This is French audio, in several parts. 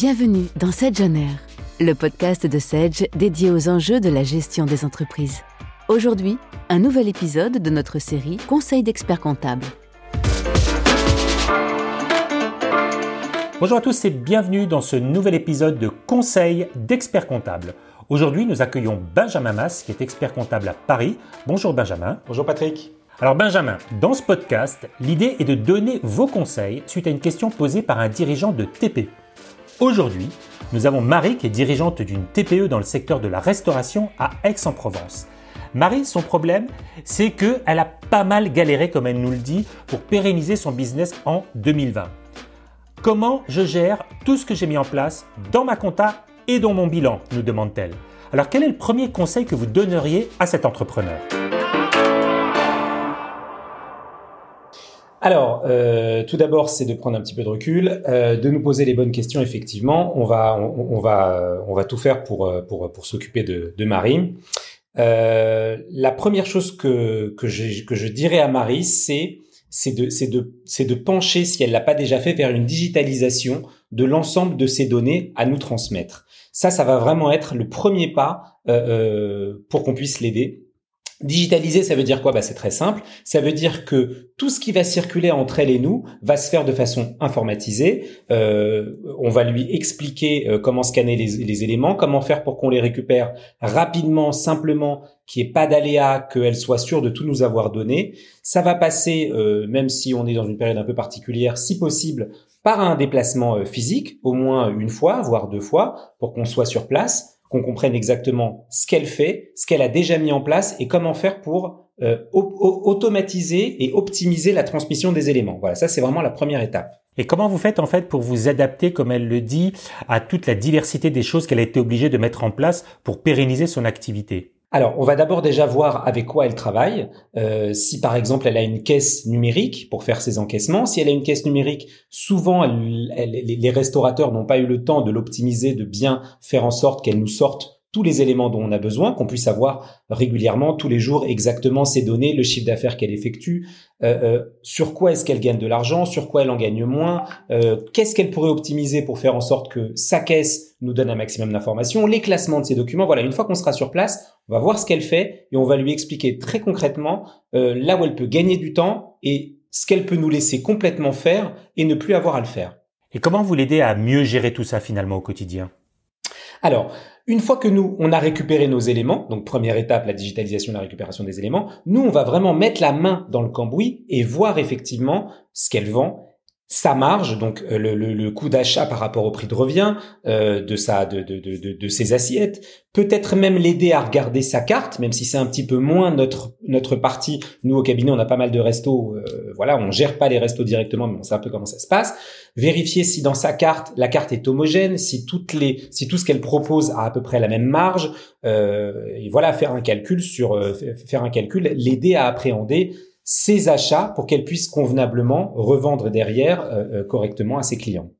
Bienvenue dans Sedge On Air, le podcast de Sedge dédié aux enjeux de la gestion des entreprises. Aujourd'hui, un nouvel épisode de notre série Conseil d'experts comptables. Bonjour à tous et bienvenue dans ce nouvel épisode de Conseil d'experts comptables. Aujourd'hui, nous accueillons Benjamin Mas, qui est expert comptable à Paris. Bonjour Benjamin. Bonjour Patrick. Alors Benjamin, dans ce podcast, l'idée est de donner vos conseils suite à une question posée par un dirigeant de TPE. Aujourd'hui, nous avons Marie qui est dirigeante d'une TPE dans le secteur de la restauration à Aix-en-Provence. Marie, son problème, c'est qu'elle a pas mal galéré, comme elle nous le dit, pour pérenniser son business en 2020. Comment je gère tout ce que j'ai mis en place dans ma compta et dans mon bilan nous demande-t-elle. Alors quel est le premier conseil que vous donneriez à cet entrepreneur? Alors, euh, tout d'abord, c'est de prendre un petit peu de recul, euh, de nous poser les bonnes questions. Effectivement, on va, on, va, on va tout faire pour euh, pour, pour s'occuper de, de Marie. la première chose que que je, que je dirais à Marie, c'est c'est de c'est de c'est de pencher, si elle l'a pas déjà fait, vers une digitalisation de l'ensemble de ces données à nous transmettre. Ça, ça va vraiment être le premier pas pour qu'on puisse l'aider Digitaliser, ça veut dire quoi? Bah, C'est très simple. Ça veut dire que tout ce qui va circuler entre elle et nous va se faire de façon informatisée. Euh, on va lui expliquer euh, comment scanner les, éléments, comment faire pour qu'on les récupère rapidement, simplement, qu'il n'y ait pas d'aléa, qu'elle soit sûre de tout nous avoir donné. Ça va passer, euh, même si on est dans une période un peu particulière, si possible, par un déplacement physique, au moins une fois, voire deux fois, pour qu'on soit sur place qu'on comprenne exactement ce qu'elle fait, ce qu'elle a déjà mis en place et comment faire pour euh, automatiser et optimiser la transmission des éléments. Voilà, ça c'est vraiment la première étape. Et comment vous faites en fait pour vous adapter, comme elle le dit, à toute la diversité des choses qu'elle a été obligée de mettre en place pour pérenniser son activité? Alors, on va d'abord déjà voir avec quoi elle travaille. Euh, si par exemple elle a une caisse numérique pour faire ses encaissements, si elle a une caisse numérique, souvent les restaurateurs n'ont pas eu le temps de l'optimiser, de bien faire en sorte qu'elle nous sorte tous les éléments dont on a besoin, qu'on puisse avoir régulièrement, tous les jours, exactement ces données, le chiffre d'affaires qu'elle effectue, euh, euh, sur quoi est-ce qu'elle gagne de l'argent, sur quoi elle en gagne moins, euh, qu'est-ce qu'elle pourrait optimiser pour faire en sorte que sa caisse nous donne un maximum d'informations, les classements de ces documents. Voilà, une fois qu'on sera sur place, on va voir ce qu'elle fait et on va lui expliquer très concrètement là où elle peut gagner du temps et ce qu'elle peut nous laisser complètement faire et ne plus avoir à le faire. Et comment vous l'aidez à mieux gérer tout ça finalement au quotidien? Alors, une fois que nous, on a récupéré nos éléments, donc première étape, la digitalisation, la récupération des éléments, nous, on va vraiment mettre la main dans le cambouis et voir effectivement ce qu'elle vend sa marge, donc euh, le, le, le coût d'achat par rapport au prix de revient euh, de sa de, de, de, de, ses assiettes, peut-être même l'aider à regarder sa carte, même si c'est un petit peu moins notre notre partie. Nous au cabinet, on a pas mal de restos, euh, voilà, on gère pas les restos directement, mais on sait un peu comment ça se passe. Vérifier si dans sa carte la carte est homogène, si toutes les si tout ce qu'elle propose a à peu près la même marge, euh, et voilà, faire un calcul sur euh, faire un calcul, l'aider à appréhender ses achats pour qu'elle puisse convenablement revendre derrière euh, euh, correctement à ses clients.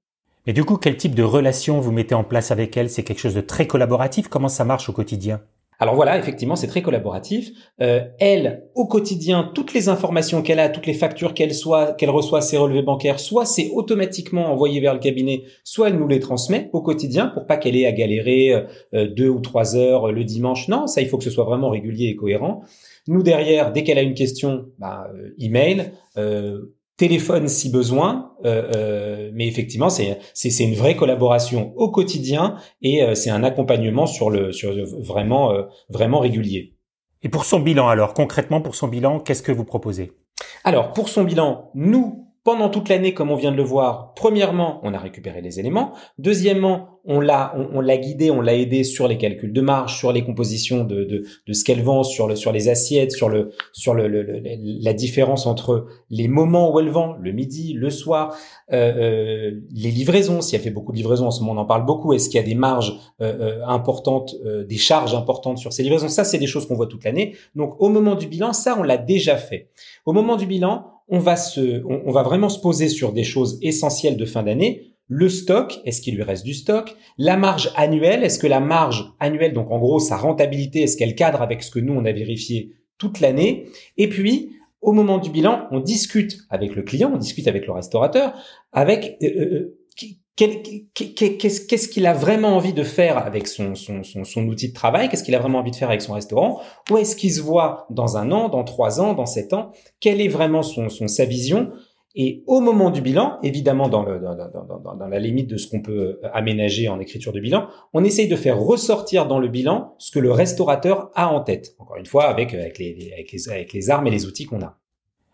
Et du coup, quel type de relation vous mettez en place avec elle? C'est quelque chose de très collaboratif? Comment ça marche au quotidien? Alors voilà, effectivement, c'est très collaboratif. Euh, elle, au quotidien, toutes les informations qu'elle a, toutes les factures qu'elle reçoit, ses relevés bancaires, soit c'est automatiquement envoyé vers le cabinet, soit elle nous les transmet au quotidien pour pas qu'elle ait à galérer deux ou trois heures le dimanche. Non, ça, il faut que ce soit vraiment régulier et cohérent. Nous derrière, dès qu'elle a une question, bah, euh, email, euh, téléphone si besoin, euh, euh mais effectivement c'est c'est une vraie collaboration au quotidien et euh, c'est un accompagnement sur le sur vraiment vraiment régulier. Et pour son bilan alors concrètement pour son bilan qu'est-ce que vous proposez? Alors pour son bilan nous pendant toute l'année, comme on vient de le voir, premièrement, on a récupéré les éléments. Deuxièmement, on l'a, on, l'a guidé, on l'a aidé sur les calculs de marge, sur les compositions de, de, de ce qu'elle vend, sur le, sur les assiettes, sur le, sur le, la différence entre les moments où elle vend, le midi, le soir, euh, euh, les livraisons. Si elle fait beaucoup de livraisons, en ce moment on en parle beaucoup. Est-ce qu'il y a des marges euh, importantes, des charges importantes sur ces livraisons? Ça, c'est des choses qu'on voit toute l'année. Donc, au moment du bilan, ça, on l'a déjà fait. Au moment du bilan, on va se, on, va vraiment se poser sur des choses essentielles de fin d'année. Le stock, est-ce qu'il lui reste du stock? La marge annuelle, est-ce que la marge annuelle, donc en gros sa rentabilité, est-ce qu'elle cadre avec ce que nous on a vérifié toute l'année? Et puis, au moment du bilan, on discute avec le client, on discute avec le restaurateur, avec euh, euh, qu'est-ce qu'il a vraiment envie de faire avec son, outil de travail, qu'est-ce qu'il a vraiment envie de faire avec son restaurant, où est-ce qu'il se voit dans un an, dans trois ans, dans sept ans, quelle est vraiment sa vision? Et au moment du bilan, évidemment dans, la limite de ce qu'on peut aménager en écriture de bilan, on essaye de faire ressortir dans le bilan ce que le restaurateur a en tête. Encore une fois, avec les armes et les outils qu'on a.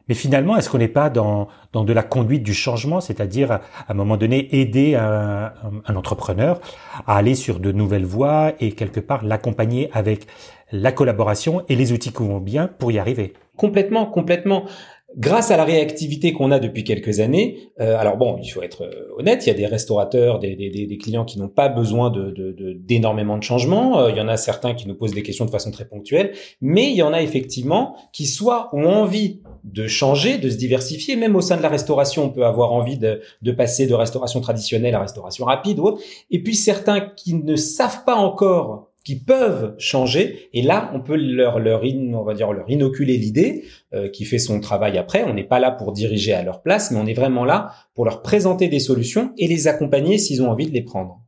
Mais finalement, est-ce qu'on n'est pas dans, dans de la conduite du changement, c'est-à-dire à un moment donné aider un, un, entrepreneur à aller sur de nouvelles voies et quelque part l'accompagner avec la collaboration et les outils qui vont bien pour y arriver? Complètement, complètement grâce à la réactivité qu'on a depuis quelques années, euh, alors bon, il faut être euh, honnête, il y a des restaurateurs, des, des, des clients qui n'ont pas besoin de, d'énormément de, de changements. Euh, il y en a certains qui nous posent des questions de façon très ponctuelle, mais il y en a effectivement qui soit ont envie de changer, de se diversifier. Même au sein de la restauration, on peut avoir envie de, de passer de restauration traditionnelle à restauration rapide ou autre. Et puis certains qui ne savent pas encore qui peuvent changer. Et là, on peut leur, leur on va dire, leur inoculer l'idée euh, qui fait son travail après. On n'est pas là pour diriger à leur place, mais on est vraiment là pour leur présenter des solutions et les accompagner s'ils ont envie de les prendre.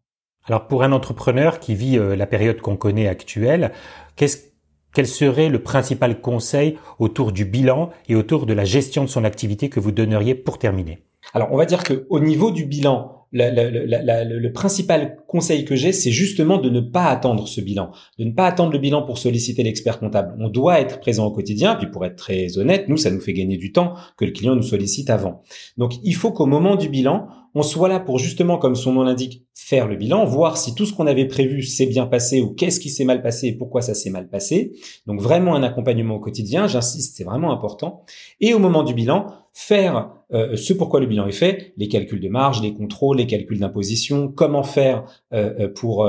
Alors, pour un entrepreneur qui vit euh, la période qu'on connaît actuelle, qu'est-ce quel serait le principal conseil autour du bilan et autour de la gestion de son activité que vous donneriez pour terminer? Alors, on va dire que au niveau du bilan, le principal conseil que j'ai, c'est justement de ne pas attendre ce bilan, de ne pas attendre le bilan pour solliciter l'expert comptable. On doit être présent au quotidien, puis pour être très honnête, nous, ça nous fait gagner du temps que le client nous sollicite avant. Donc, il faut qu'au moment du bilan, on soit là pour justement, comme son nom l'indique, faire le bilan, voir si tout ce qu'on avait prévu s'est bien passé ou qu'est-ce qui s'est mal passé et pourquoi ça s'est mal passé. Donc vraiment un accompagnement au quotidien, j'insiste, c'est vraiment important. Et au moment du bilan, faire euh, ce pourquoi le bilan est fait, les calculs de marge, les contrôles, les calculs d'imposition, comment faire euh, euh, pour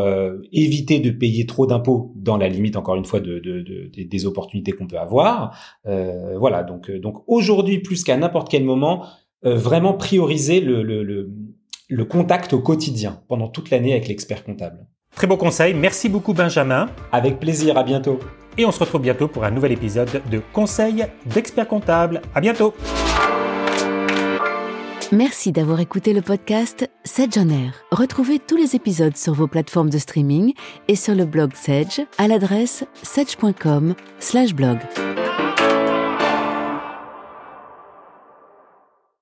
éviter de payer trop d'impôts dans la limite, encore une fois, de, des opportunités qu'on peut avoir. voilà, donc, donc aujourd'hui, plus qu'à n'importe quel moment, euh, vraiment prioriser le, le, le, le contact au quotidien pendant toute l'année avec l'expert comptable. Très beau conseil, merci beaucoup Benjamin. Avec plaisir, à bientôt. Et on se retrouve bientôt pour un nouvel épisode de Conseil d'expert comptable. À bientôt. Merci d'avoir écouté le podcast Sedge on Air. Retrouvez tous les épisodes sur vos plateformes de streaming et sur le blog Sedge à l'adresse sedge.com/blog.